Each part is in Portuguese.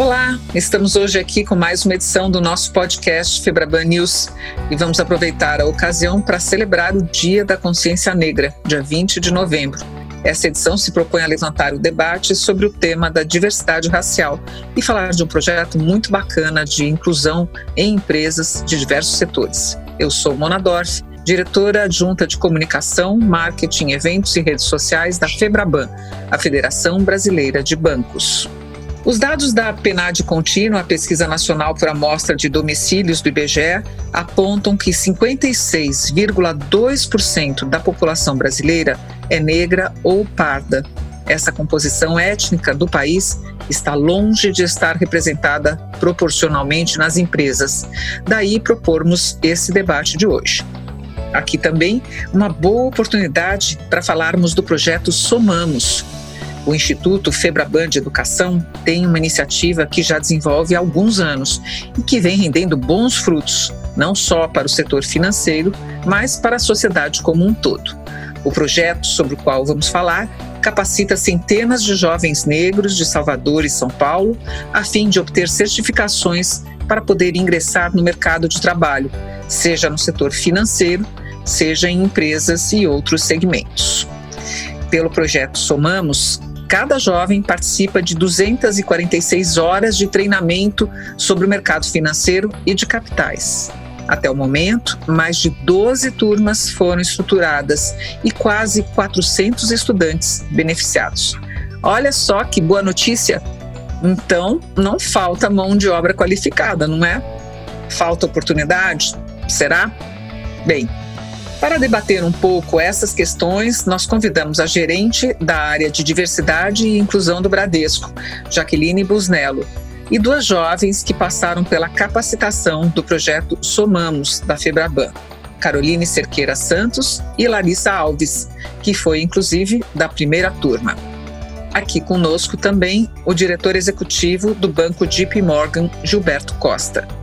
Olá, estamos hoje aqui com mais uma edição do nosso podcast Febraban News e vamos aproveitar a ocasião para celebrar o Dia da Consciência Negra, dia 20 de novembro. Essa edição se propõe a levantar o debate sobre o tema da diversidade racial e falar de um projeto muito bacana de inclusão em empresas de diversos setores. Eu sou Mona Dorf, diretora adjunta de comunicação, marketing, eventos e redes sociais da Febraban, a Federação Brasileira de Bancos. Os dados da PNAD contínua, a Pesquisa Nacional por Amostra de Domicílios do IBGE, apontam que 56,2% da população brasileira é negra ou parda. Essa composição étnica do país está longe de estar representada proporcionalmente nas empresas. Daí propormos esse debate de hoje. Aqui também uma boa oportunidade para falarmos do projeto Somamos, o Instituto Febraban de Educação tem uma iniciativa que já desenvolve há alguns anos e que vem rendendo bons frutos, não só para o setor financeiro, mas para a sociedade como um todo. O projeto sobre o qual vamos falar capacita centenas de jovens negros de Salvador e São Paulo a fim de obter certificações para poder ingressar no mercado de trabalho, seja no setor financeiro, seja em empresas e outros segmentos. Pelo projeto Somamos, cada jovem participa de 246 horas de treinamento sobre o mercado financeiro e de capitais. Até o momento, mais de 12 turmas foram estruturadas e quase 400 estudantes beneficiados. Olha só que boa notícia! Então, não falta mão de obra qualificada, não é? Falta oportunidade? Será? Bem, para debater um pouco essas questões, nós convidamos a gerente da área de diversidade e inclusão do Bradesco, Jaqueline Busnello, e duas jovens que passaram pela capacitação do projeto Somamos, da Febraban, Caroline Cerqueira Santos e Larissa Alves, que foi inclusive da primeira turma. Aqui conosco também o diretor executivo do Banco JP Morgan, Gilberto Costa.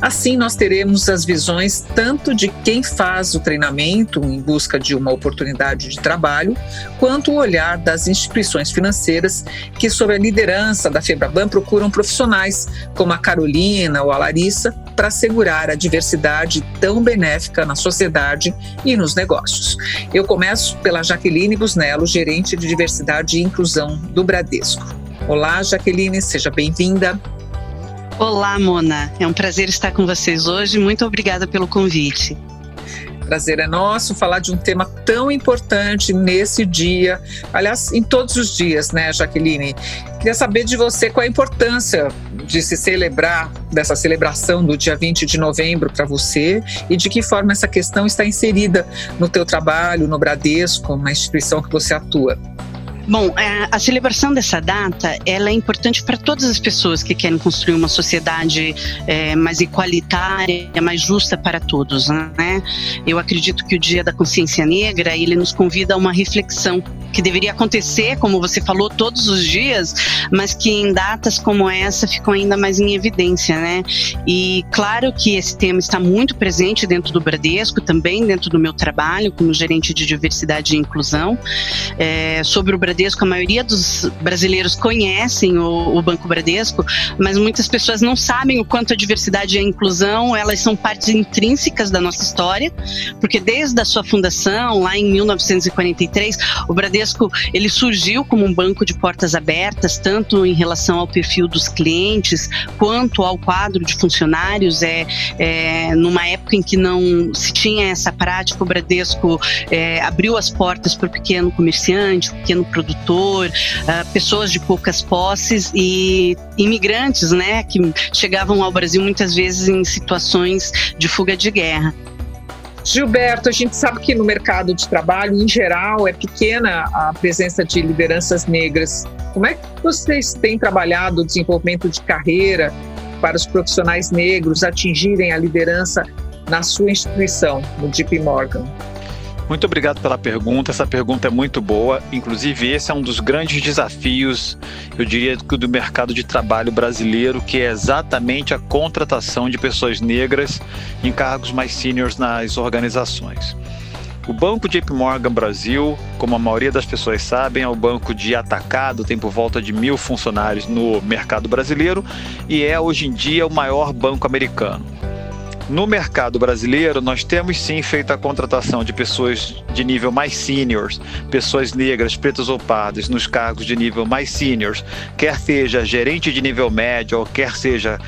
Assim, nós teremos as visões tanto de quem faz o treinamento em busca de uma oportunidade de trabalho, quanto o olhar das instituições financeiras que, sob a liderança da Febraban, procuram profissionais como a Carolina ou a Larissa para assegurar a diversidade tão benéfica na sociedade e nos negócios. Eu começo pela Jaqueline Busnello, gerente de diversidade e inclusão do Bradesco. Olá, Jaqueline, seja bem-vinda. Olá, Mona. É um prazer estar com vocês hoje. Muito obrigada pelo convite. Prazer é nosso falar de um tema tão importante nesse dia, aliás, em todos os dias, né, Jaqueline? Queria saber de você qual a importância de se celebrar, dessa celebração do dia 20 de novembro para você e de que forma essa questão está inserida no teu trabalho, no Bradesco, na instituição que você atua. Bom, é, a celebração dessa data ela é importante para todas as pessoas que querem construir uma sociedade é, mais igualitária, mais justa para todos. Né? Eu acredito que o Dia da Consciência Negra ele nos convida a uma reflexão que deveria acontecer, como você falou, todos os dias, mas que em datas como essa ficam ainda mais em evidência, né? E claro que esse tema está muito presente dentro do Bradesco, também dentro do meu trabalho como gerente de diversidade e inclusão. É, sobre o Bradesco, a maioria dos brasileiros conhecem o, o Banco Bradesco, mas muitas pessoas não sabem o quanto a diversidade e a inclusão elas são partes intrínsecas da nossa história, porque desde a sua fundação, lá em 1943, o Bradesco Bradesco ele surgiu como um banco de portas abertas, tanto em relação ao perfil dos clientes quanto ao quadro de funcionários. É, é numa época em que não se tinha essa prática, o Bradesco é, abriu as portas para o pequeno comerciante, o pequeno produtor, uh, pessoas de poucas posses e imigrantes, né, que chegavam ao Brasil muitas vezes em situações de fuga de guerra. Gilberto, a gente sabe que no mercado de trabalho, em geral, é pequena a presença de lideranças negras. Como é que vocês têm trabalhado o desenvolvimento de carreira para os profissionais negros atingirem a liderança na sua instituição, no JP Morgan? Muito obrigado pela pergunta. Essa pergunta é muito boa. Inclusive, esse é um dos grandes desafios, eu diria, do mercado de trabalho brasileiro, que é exatamente a contratação de pessoas negras em cargos mais seniors nas organizações. O banco JP Morgan Brasil, como a maioria das pessoas sabem, é o banco de atacado, tem por volta de mil funcionários no mercado brasileiro e é hoje em dia o maior banco americano. No mercado brasileiro, nós temos sim feito a contratação de pessoas de nível mais seniors, pessoas negras, pretas ou pardas, nos cargos de nível mais seniors, quer seja gerente de nível médio ou quer seja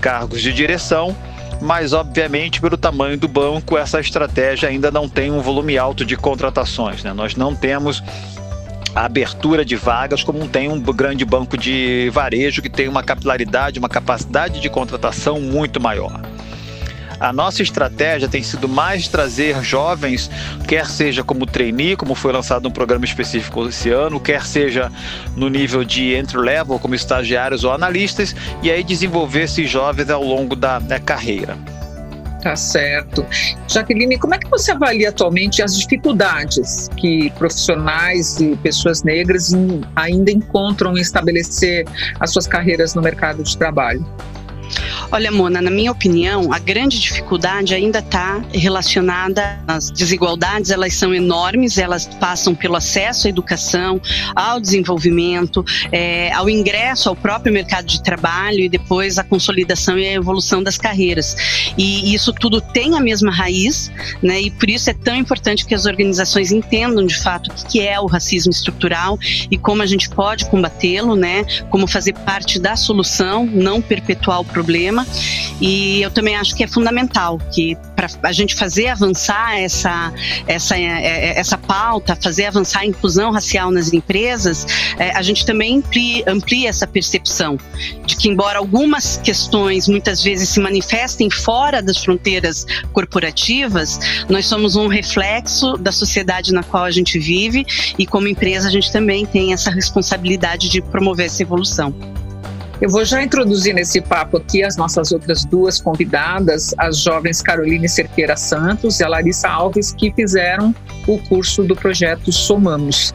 cargos de direção mas obviamente pelo tamanho do banco essa estratégia ainda não tem um volume alto de contratações. Né? Nós não temos a abertura de vagas como tem um grande banco de varejo que tem uma capilaridade, uma capacidade de contratação muito maior. A nossa estratégia tem sido mais trazer jovens, quer seja como trainee, como foi lançado um programa específico esse ano, quer seja no nível de entry level, como estagiários ou analistas, e aí desenvolver esses jovens ao longo da, da carreira. Tá certo. Jaqueline, como é que você avalia atualmente as dificuldades que profissionais e pessoas negras ainda encontram em estabelecer as suas carreiras no mercado de trabalho? Olha, Mona, na minha opinião, a grande dificuldade ainda está relacionada às desigualdades, elas são enormes, elas passam pelo acesso à educação, ao desenvolvimento, é, ao ingresso ao próprio mercado de trabalho e depois a consolidação e a evolução das carreiras. E isso tudo tem a mesma raiz, né? E por isso é tão importante que as organizações entendam de fato o que é o racismo estrutural e como a gente pode combatê-lo, né? Como fazer parte da solução, não perpetuar o problema. E eu também acho que é fundamental que para a gente fazer avançar essa, essa, é, é, essa pauta, fazer avançar a inclusão racial nas empresas, é, a gente também amplia, amplia essa percepção de que, embora algumas questões muitas vezes se manifestem fora das fronteiras corporativas, nós somos um reflexo da sociedade na qual a gente vive e, como empresa, a gente também tem essa responsabilidade de promover essa evolução. Eu vou já introduzir nesse papo aqui as nossas outras duas convidadas, as jovens Caroline Cerqueira Santos e a Larissa Alves, que fizeram o curso do projeto Somamos.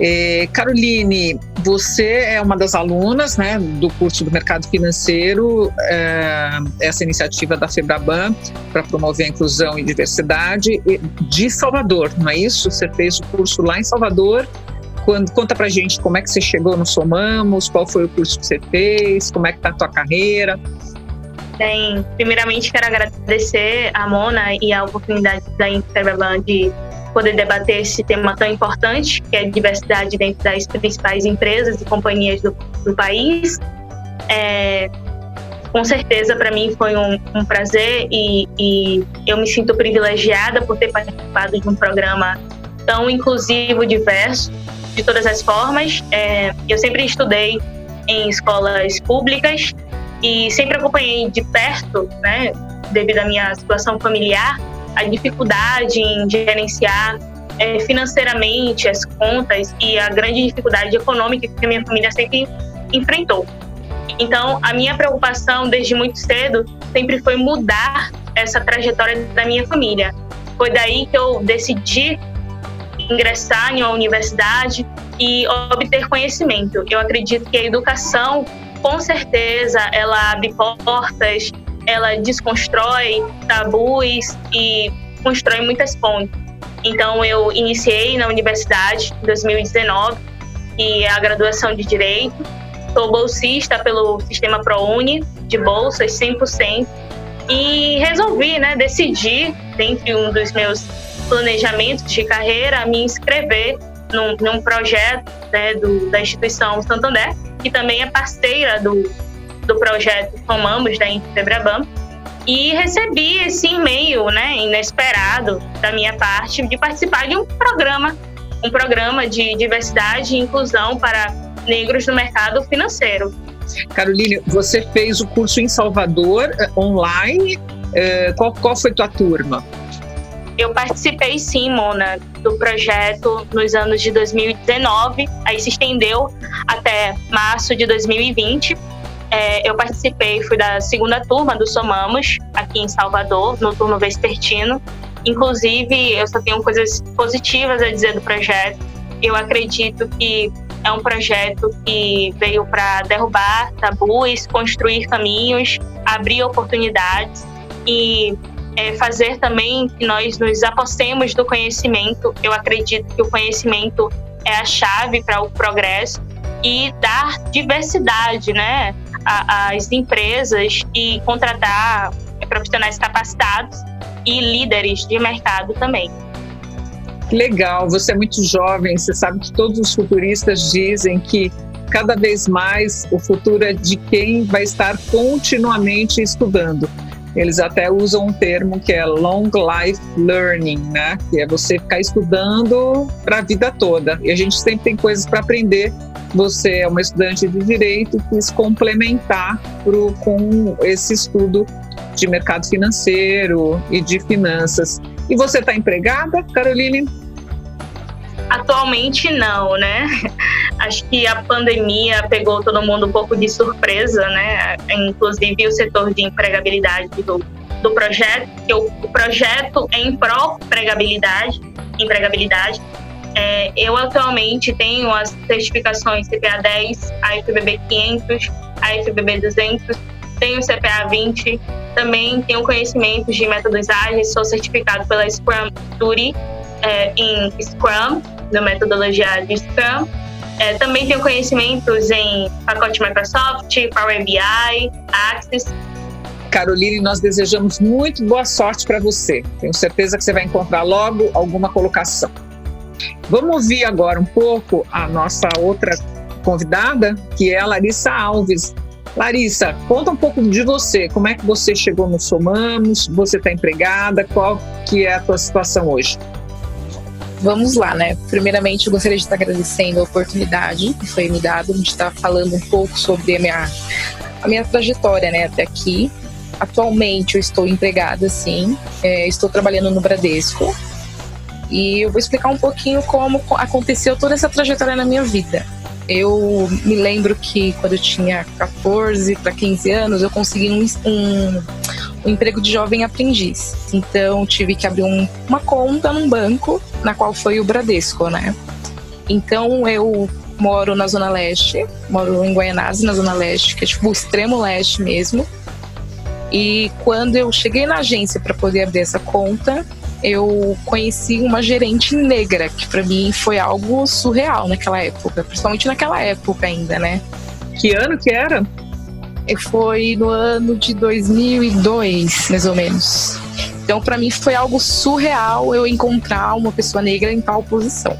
É, Caroline, você é uma das alunas né, do curso do mercado financeiro, é, essa iniciativa da FEBRABAN para promover a inclusão e diversidade de Salvador, não é isso? Você fez o curso lá em Salvador quando, conta pra gente como é que você chegou no Somamos, qual foi o curso que você fez, como é que tá a tua carreira. Bem, primeiramente quero agradecer a Mona e a oportunidade da Interbaban de poder debater esse tema tão importante, que é a diversidade dentro das principais empresas e companhias do, do país. É, com certeza, para mim foi um, um prazer e, e, eu me sinto privilegiada por ter participado de um programa tão inclusivo, diverso, de todas as formas. É, eu sempre estudei em escolas públicas e sempre acompanhei de perto, né, devido à minha situação familiar, a dificuldade em gerenciar é, financeiramente as contas e a grande dificuldade econômica que a minha família sempre enfrentou. Então, a minha preocupação desde muito cedo sempre foi mudar essa trajetória da minha família. Foi daí que eu decidi ingressar em uma universidade e obter conhecimento. Eu acredito que a educação, com certeza, ela abre portas, ela desconstrói tabus e constrói muitas pontes. Então, eu iniciei na universidade em 2019, e é a graduação de Direito. Sou bolsista pelo sistema ProUni, de bolsas 100%. E resolvi, né, decidir, dentre um dos meus planejamentos de carreira, me inscrever num, num projeto né, do, da instituição Santander, que também é parceira do, do projeto Somamos da Infebrabam, e recebi esse e-mail né, inesperado da minha parte de participar de um programa, um programa de diversidade e inclusão para negros no mercado financeiro. Caroline, você fez o curso em Salvador, eh, online. Eh, qual, qual foi tua turma? Eu participei sim, Mona, do projeto nos anos de 2019, aí se estendeu até março de 2020. É, eu participei, fui da segunda turma do Somamos, aqui em Salvador, no turno vespertino. Inclusive, eu só tenho coisas positivas a dizer do projeto. Eu acredito que é um projeto que veio para derrubar tabus, construir caminhos, abrir oportunidades e é fazer também que nós nos apostemos do conhecimento. Eu acredito que o conhecimento é a chave para o progresso e dar diversidade, né, às empresas e contratar profissionais capacitados e líderes de mercado também. Legal, você é muito jovem, você sabe que todos os futuristas dizem que cada vez mais o futuro é de quem vai estar continuamente estudando. Eles até usam um termo que é long life learning, né? Que é você ficar estudando para a vida toda. E a gente sempre tem coisas para aprender. Você é uma estudante de direito, quis complementar pro, com esse estudo de mercado financeiro e de finanças. E você está empregada, Caroline? Atualmente não, né? Acho que a pandemia pegou todo mundo um pouco de surpresa, né? Inclusive o setor de empregabilidade do, do projeto, que o, o projeto é em pró-empregabilidade, empregabilidade. É, eu atualmente tenho as certificações CPA 10, a FBB 500, a FBB 200, tenho CPA 20, também tenho conhecimentos de métodos ágeis, sou certificado pela Scrum Duty é, em Scrum, na metodologia de Scrum. É, também tenho conhecimentos em pacote Microsoft, Power BI, Access. Caroline, nós desejamos muito boa sorte para você. Tenho certeza que você vai encontrar logo alguma colocação. Vamos ouvir agora um pouco a nossa outra convidada, que é a Larissa Alves. Larissa, conta um pouco de você. Como é que você chegou no Somamos? Você está empregada? Qual que é a tua situação hoje? Vamos lá, né? Primeiramente, eu gostaria de estar agradecendo a oportunidade que foi me dada de estar falando um pouco sobre a minha, a minha trajetória, né, até aqui. Atualmente, eu estou empregada, sim. É, estou trabalhando no Bradesco. E eu vou explicar um pouquinho como aconteceu toda essa trajetória na minha vida. Eu me lembro que quando eu tinha 14 para 15 anos, eu consegui um, um, emprego de jovem aprendiz. Então, tive que abrir um, uma conta num banco, na qual foi o Bradesco, né? Então, eu moro na Zona Leste, moro em Guaianazes, na Zona Leste, que é tipo o extremo leste mesmo. E quando eu cheguei na agência para poder abrir essa conta, eu conheci uma gerente negra, que para mim foi algo surreal naquela época, principalmente naquela época ainda, né? Que ano que era? Foi no ano de 2002, mais ou menos. Então, para mim foi algo surreal eu encontrar uma pessoa negra em tal posição.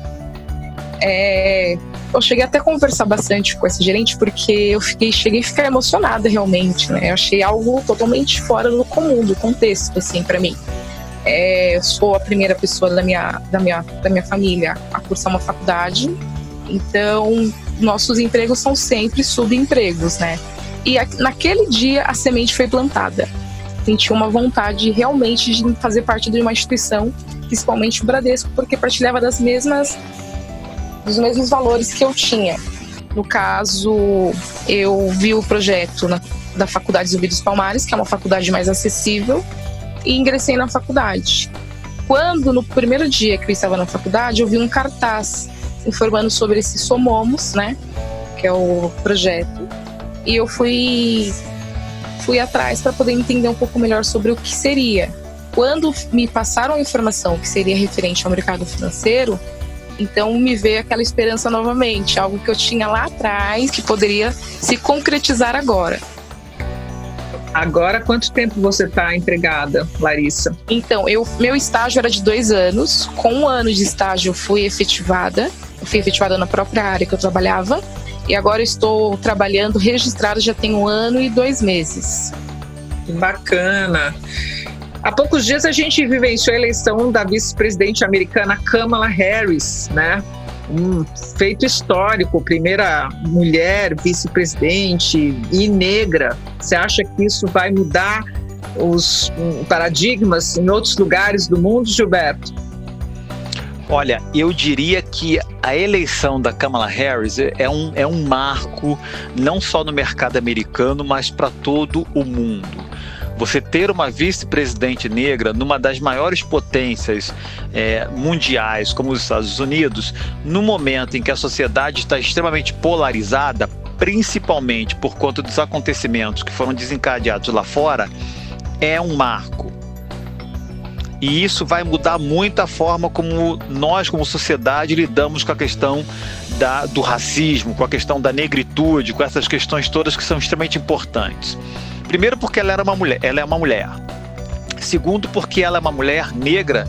É, eu cheguei até a conversar bastante com esse gerente porque eu fiquei, cheguei a ficar emocionada realmente, né? Eu achei algo totalmente fora do comum, do contexto, assim, para mim. É, sou a primeira pessoa da minha, da, minha, da minha família a cursar uma faculdade, então nossos empregos são sempre subempregos, né? E naquele dia a semente foi plantada. Senti uma vontade realmente de fazer parte de uma instituição, principalmente o Bradesco, porque partilhava das mesmas dos mesmos valores que eu tinha. No caso, eu vi o projeto na, da Faculdade Zumbi dos Palmares, que é uma faculdade mais acessível, e ingressei na faculdade. Quando, no primeiro dia que eu estava na faculdade, eu vi um cartaz informando sobre esse Somomos, né? Que é o projeto. E eu fui, fui atrás para poder entender um pouco melhor sobre o que seria. Quando me passaram a informação que seria referente ao mercado financeiro, então me veio aquela esperança novamente, algo que eu tinha lá atrás que poderia se concretizar agora. Agora, quanto tempo você está empregada, Larissa? Então, eu, meu estágio era de dois anos. Com um ano de estágio, eu fui efetivada. Eu fui efetivada na própria área que eu trabalhava. E agora estou trabalhando registrada já tem um ano e dois meses. Bacana. Há poucos dias a gente vivenciou a eleição da vice-presidente americana Kamala Harris, né? um feito histórico, primeira mulher vice-presidente e negra. Você acha que isso vai mudar os paradigmas em outros lugares do mundo, Gilberto? Olha, eu diria que a eleição da Kamala Harris é um, é um marco não só no mercado americano, mas para todo o mundo. Você ter uma vice-presidente negra numa das maiores potências é, mundiais, como os Estados Unidos, no momento em que a sociedade está extremamente polarizada, principalmente por conta dos acontecimentos que foram desencadeados lá fora, é um marco. E isso vai mudar muito a forma como nós, como sociedade, lidamos com a questão da, do racismo, com a questão da negritude, com essas questões todas que são extremamente importantes. Primeiro porque ela era uma mulher, ela é uma mulher. Segundo porque ela é uma mulher negra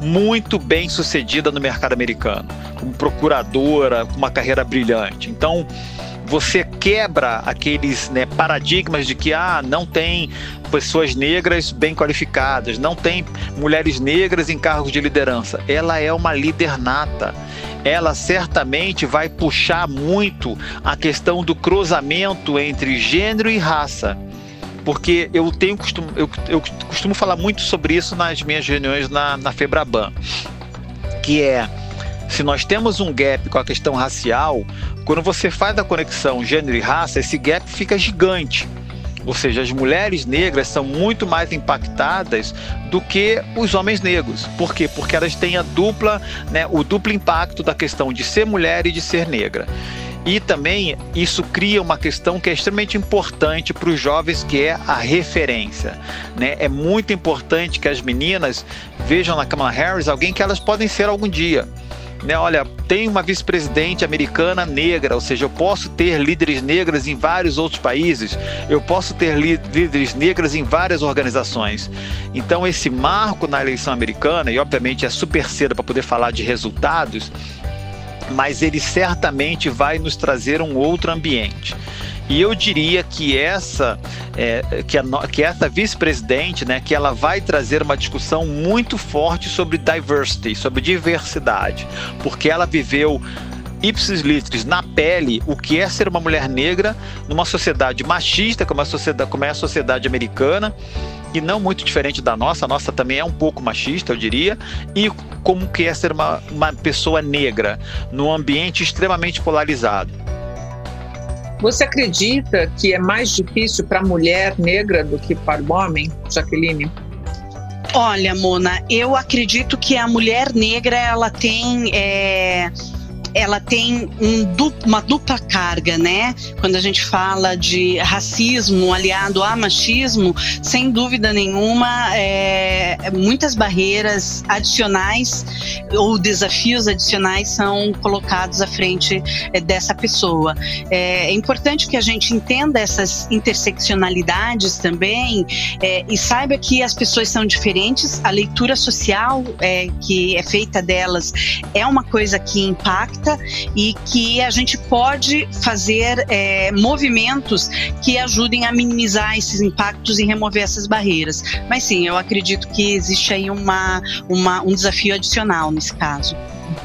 muito bem sucedida no mercado americano, como procuradora, com uma carreira brilhante. Então, você quebra aqueles né, paradigmas de que ah, não tem pessoas negras bem qualificadas, não tem mulheres negras em cargos de liderança. Ela é uma líder nata. Ela certamente vai puxar muito a questão do cruzamento entre gênero e raça. Porque eu tenho costumo, eu, eu costumo falar muito sobre isso nas minhas reuniões na, na Febraban, que é se nós temos um gap com a questão racial, quando você faz a conexão gênero e raça, esse gap fica gigante. Ou seja, as mulheres negras são muito mais impactadas do que os homens negros. Por quê? Porque elas têm a dupla, né, o duplo impacto da questão de ser mulher e de ser negra. E também isso cria uma questão que é extremamente importante para os jovens, que é a referência. Né? É muito importante que as meninas vejam na Kamala Harris alguém que elas podem ser algum dia né, olha, tem uma vice-presidente americana negra, ou seja, eu posso ter líderes negras em vários outros países, eu posso ter líderes negras em várias organizações. Então, esse marco na eleição americana, e obviamente é super cedo para poder falar de resultados, mas ele certamente vai nos trazer um outro ambiente. E eu diria que essa, é, que, a, que essa vice-presidente, né, que ela vai trazer uma discussão muito forte sobre diversity, sobre diversidade, porque ela viveu ipsis litteris na pele o que é ser uma mulher negra numa sociedade machista como a sociedade como é a sociedade americana e não muito diferente da nossa. A nossa também é um pouco machista eu diria. E como que é ser uma, uma pessoa negra num ambiente extremamente polarizado você acredita que é mais difícil para a mulher negra do que para o homem, Jaqueline? Olha, Mona, eu acredito que a mulher negra ela tem é ela tem um, uma dupla carga, né? Quando a gente fala de racismo aliado a machismo, sem dúvida nenhuma, é, muitas barreiras adicionais ou desafios adicionais são colocados à frente é, dessa pessoa. É, é, importante que a gente entenda essas interseccionalidades também é, e saiba que as pessoas são diferentes, a leitura social é, que é feita delas é uma coisa que impacta e que a gente pode fazer é, movimentos que ajudem a minimizar esses impactos e remover essas barreiras. Mas sim, eu acredito que existe aí uma, uma um desafio adicional nesse caso.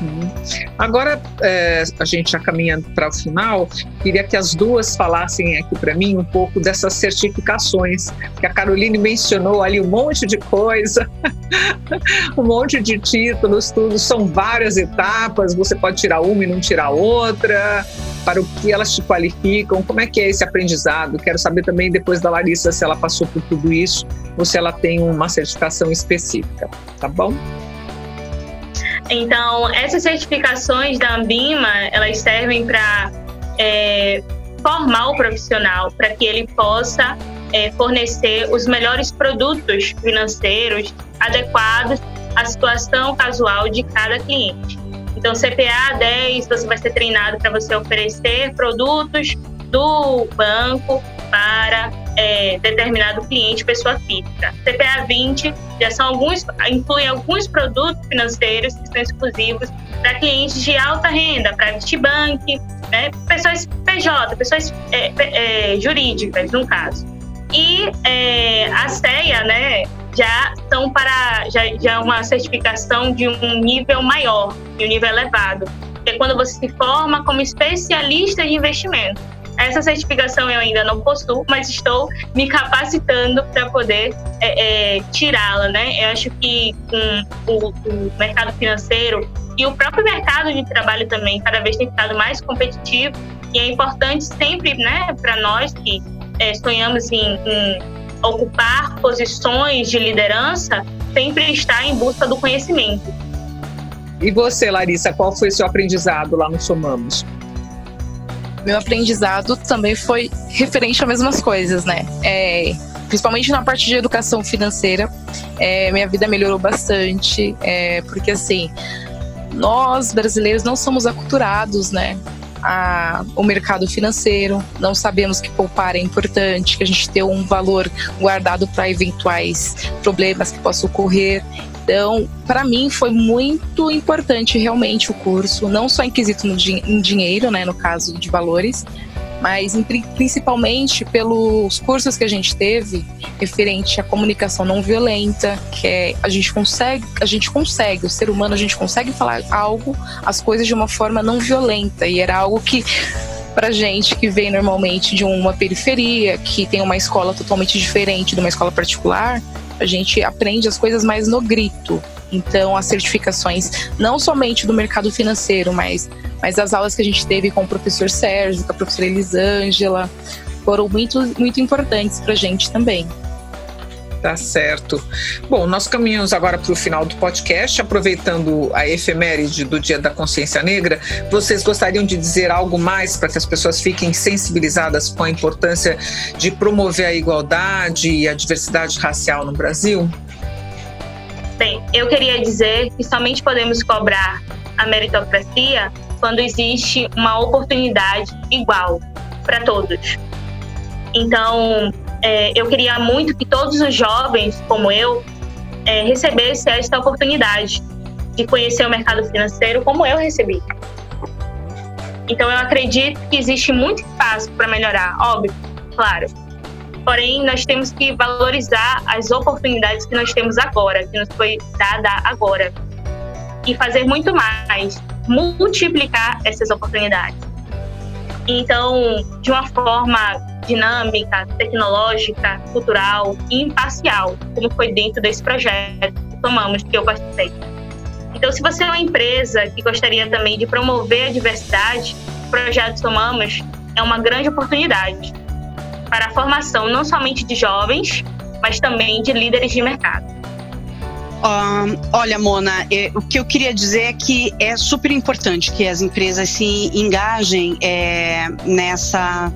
Uhum. Agora, é, a gente já caminhando para o final, queria que as duas falassem aqui para mim um pouco dessas certificações, que a Caroline mencionou ali um monte de coisa, um monte de títulos, tudo, são várias etapas, você pode tirar uma e não tirar outra, para o que elas te qualificam, como é que é esse aprendizado? Quero saber também depois da Larissa se ela passou por tudo isso ou se ela tem uma certificação específica, tá bom? Então, essas certificações da Ambima, elas servem para é, formar o profissional, para que ele possa é, fornecer os melhores produtos financeiros adequados à situação casual de cada cliente. Então, CPA 10, você vai ser treinado para você oferecer produtos do banco para é, determinado cliente, pessoa física. CPA 20 já são alguns, inclui alguns produtos financeiros que são exclusivos para clientes de alta renda, para Bank, né, pessoas PJ, pessoas é, é, jurídicas, no caso. E é, a CEA, né, já são para já, já uma certificação de um nível maior, de um nível elevado, que é quando você se forma como especialista de investimento. Essa certificação eu ainda não possuo, mas estou me capacitando para poder é, é, tirá-la, né? Eu acho que com o, o mercado financeiro e o próprio mercado de trabalho também cada vez tem ficado mais competitivo e é importante sempre, né, para nós que é, sonhamos em, em ocupar posições de liderança, sempre estar em busca do conhecimento. E você, Larissa, qual foi seu aprendizado lá no Somamos? Meu aprendizado também foi referente a mesmas coisas, né? É, principalmente na parte de educação financeira, é, minha vida melhorou bastante, é, porque assim, nós brasileiros não somos aculturados, né? A, o mercado financeiro, não sabemos que poupar é importante, que a gente tem um valor guardado para eventuais problemas que possam ocorrer. Então, para mim foi muito importante realmente o curso, não só em quesito no, em dinheiro, né, no caso de valores, mas principalmente pelos cursos que a gente teve referente à comunicação não violenta, que é a gente consegue, a gente consegue, o ser humano a gente consegue falar algo, as coisas de uma forma não violenta e era algo que para gente que vem normalmente de uma periferia, que tem uma escola totalmente diferente de uma escola particular, a gente aprende as coisas mais no grito. Então, as certificações, não somente do mercado financeiro, mas, mas as aulas que a gente teve com o professor Sérgio, com a professora Elisângela, foram muito, muito importantes para a gente também. Tá certo. Bom, nós caminhamos agora para o final do podcast, aproveitando a efeméride do Dia da Consciência Negra. Vocês gostariam de dizer algo mais para que as pessoas fiquem sensibilizadas com a importância de promover a igualdade e a diversidade racial no Brasil? Bem, eu queria dizer que somente podemos cobrar a meritocracia quando existe uma oportunidade igual para todos. Então, é, eu queria muito que todos os jovens, como eu, é, recebessem esta oportunidade de conhecer o mercado financeiro como eu recebi. Então, eu acredito que existe muito espaço para melhorar, óbvio, claro. Porém, nós temos que valorizar as oportunidades que nós temos agora, que nos foi dada agora, e fazer muito mais, multiplicar essas oportunidades. Então, de uma forma dinâmica, tecnológica, cultural e imparcial, como foi dentro desse projeto que tomamos, que eu participei. Então, se você é uma empresa que gostaria também de promover a diversidade, o projeto Somamos é uma grande oportunidade para a formação não somente de jovens, mas também de líderes de mercado. Uh, olha, Mona, é, o que eu queria dizer é que é super importante que as empresas se engajem é, nessa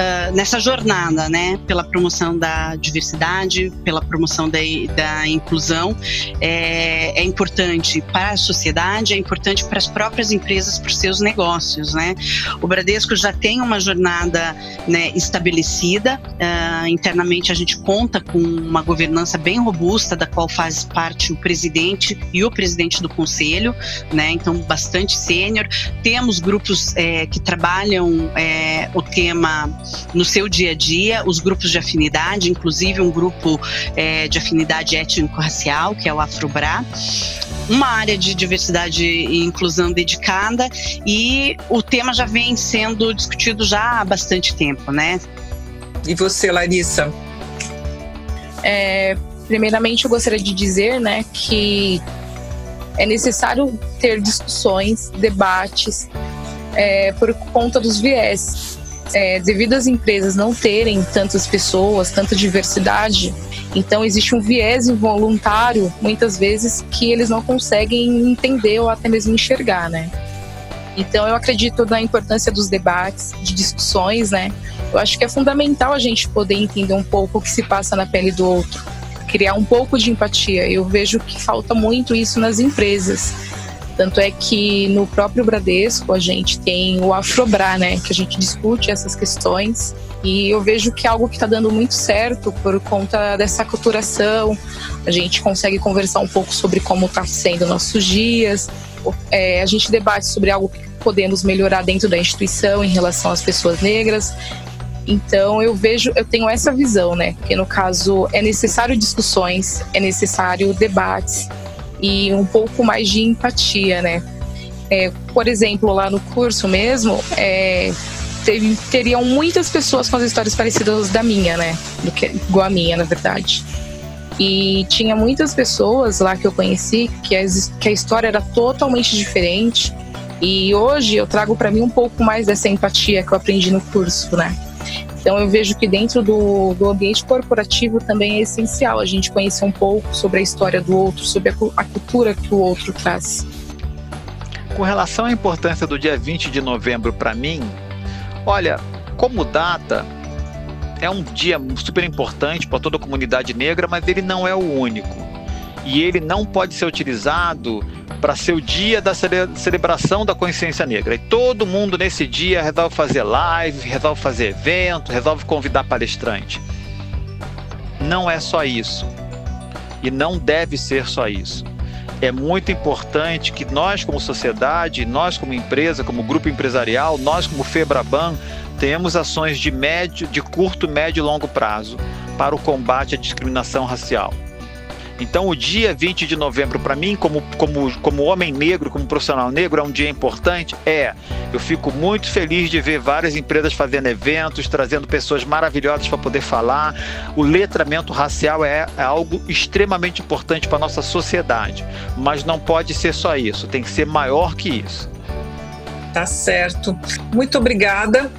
uh, nessa jornada, né, pela promoção da diversidade, pela promoção da, da inclusão, é, é, importante para a sociedade, é importante para as próprias empresas, para os seus negócios, né. O Bradesco já tem uma jornada né, estabelecida, uh, internamente a gente conta com uma governança bem robusta, da qual faz parte o presidente e o presidente do conselho, né, então bastante sênior. Temos grupos é, que trabalham é, o tema no seu dia a dia, os grupos de afinidade, inclusive um grupo é, de afinidade étnico-racial, que é o Afrobra, uma área de diversidade e inclusão dedicada, e o tema já vem sendo discutido já há bastante tempo, né? E você, Larissa? É, primeiramente, eu gostaria de dizer, né, que é necessário ter discussões, debates, é, por conta dos viés é, devido às empresas não terem tantas pessoas, tanta diversidade, então existe um viés involuntário, muitas vezes, que eles não conseguem entender ou até mesmo enxergar, né? Então eu acredito na importância dos debates, de discussões, né? Eu acho que é fundamental a gente poder entender um pouco o que se passa na pele do outro, criar um pouco de empatia. Eu vejo que falta muito isso nas empresas tanto é que no próprio Bradesco a gente tem o Afrobra, né, que a gente discute essas questões. E eu vejo que é algo que está dando muito certo por conta dessa culturação. A gente consegue conversar um pouco sobre como está sendo nossos dias. É, a gente debate sobre algo que podemos melhorar dentro da instituição em relação às pessoas negras. Então eu vejo, eu tenho essa visão, né? Que no caso é necessário discussões, é necessário debates e um pouco mais de empatia, né? É, por exemplo, lá no curso mesmo, é, teve, teriam muitas pessoas com as histórias parecidas da minha, né? Do que, igual a minha, na verdade. E tinha muitas pessoas lá que eu conheci que a, que a história era totalmente diferente. E hoje eu trago para mim um pouco mais dessa empatia que eu aprendi no curso, né? Então eu vejo que dentro do, do ambiente corporativo também é essencial a gente conhecer um pouco sobre a história do outro, sobre a, a cultura que o outro traz. Com relação à importância do dia 20 de novembro para mim, olha, como data, é um dia super importante para toda a comunidade negra, mas ele não é o único. E ele não pode ser utilizado para ser o dia da celebração da consciência negra. E todo mundo nesse dia resolve fazer live, resolve fazer evento, resolve convidar palestrante. Não é só isso. E não deve ser só isso. É muito importante que nós, como sociedade, nós, como empresa, como grupo empresarial, nós, como Febraban, temos ações de médio, de curto, médio e longo prazo para o combate à discriminação racial. Então, o dia 20 de novembro, para mim, como, como, como homem negro, como profissional negro, é um dia importante? É. Eu fico muito feliz de ver várias empresas fazendo eventos, trazendo pessoas maravilhosas para poder falar. O letramento racial é, é algo extremamente importante para a nossa sociedade. Mas não pode ser só isso, tem que ser maior que isso. Tá certo. Muito obrigada.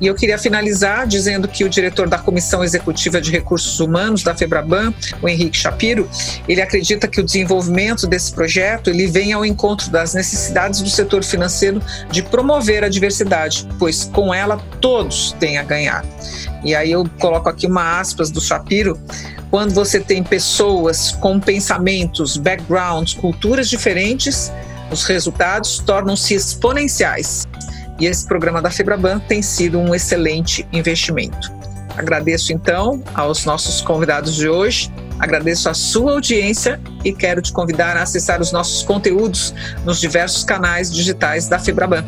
E eu queria finalizar dizendo que o diretor da Comissão Executiva de Recursos Humanos da Febraban, o Henrique Shapiro, ele acredita que o desenvolvimento desse projeto ele vem ao encontro das necessidades do setor financeiro de promover a diversidade, pois com ela todos têm a ganhar. E aí eu coloco aqui uma aspas do Shapiro, quando você tem pessoas com pensamentos, backgrounds, culturas diferentes, os resultados tornam-se exponenciais. E esse programa da Febraban tem sido um excelente investimento. Agradeço então aos nossos convidados de hoje, agradeço a sua audiência e quero te convidar a acessar os nossos conteúdos nos diversos canais digitais da Febraban.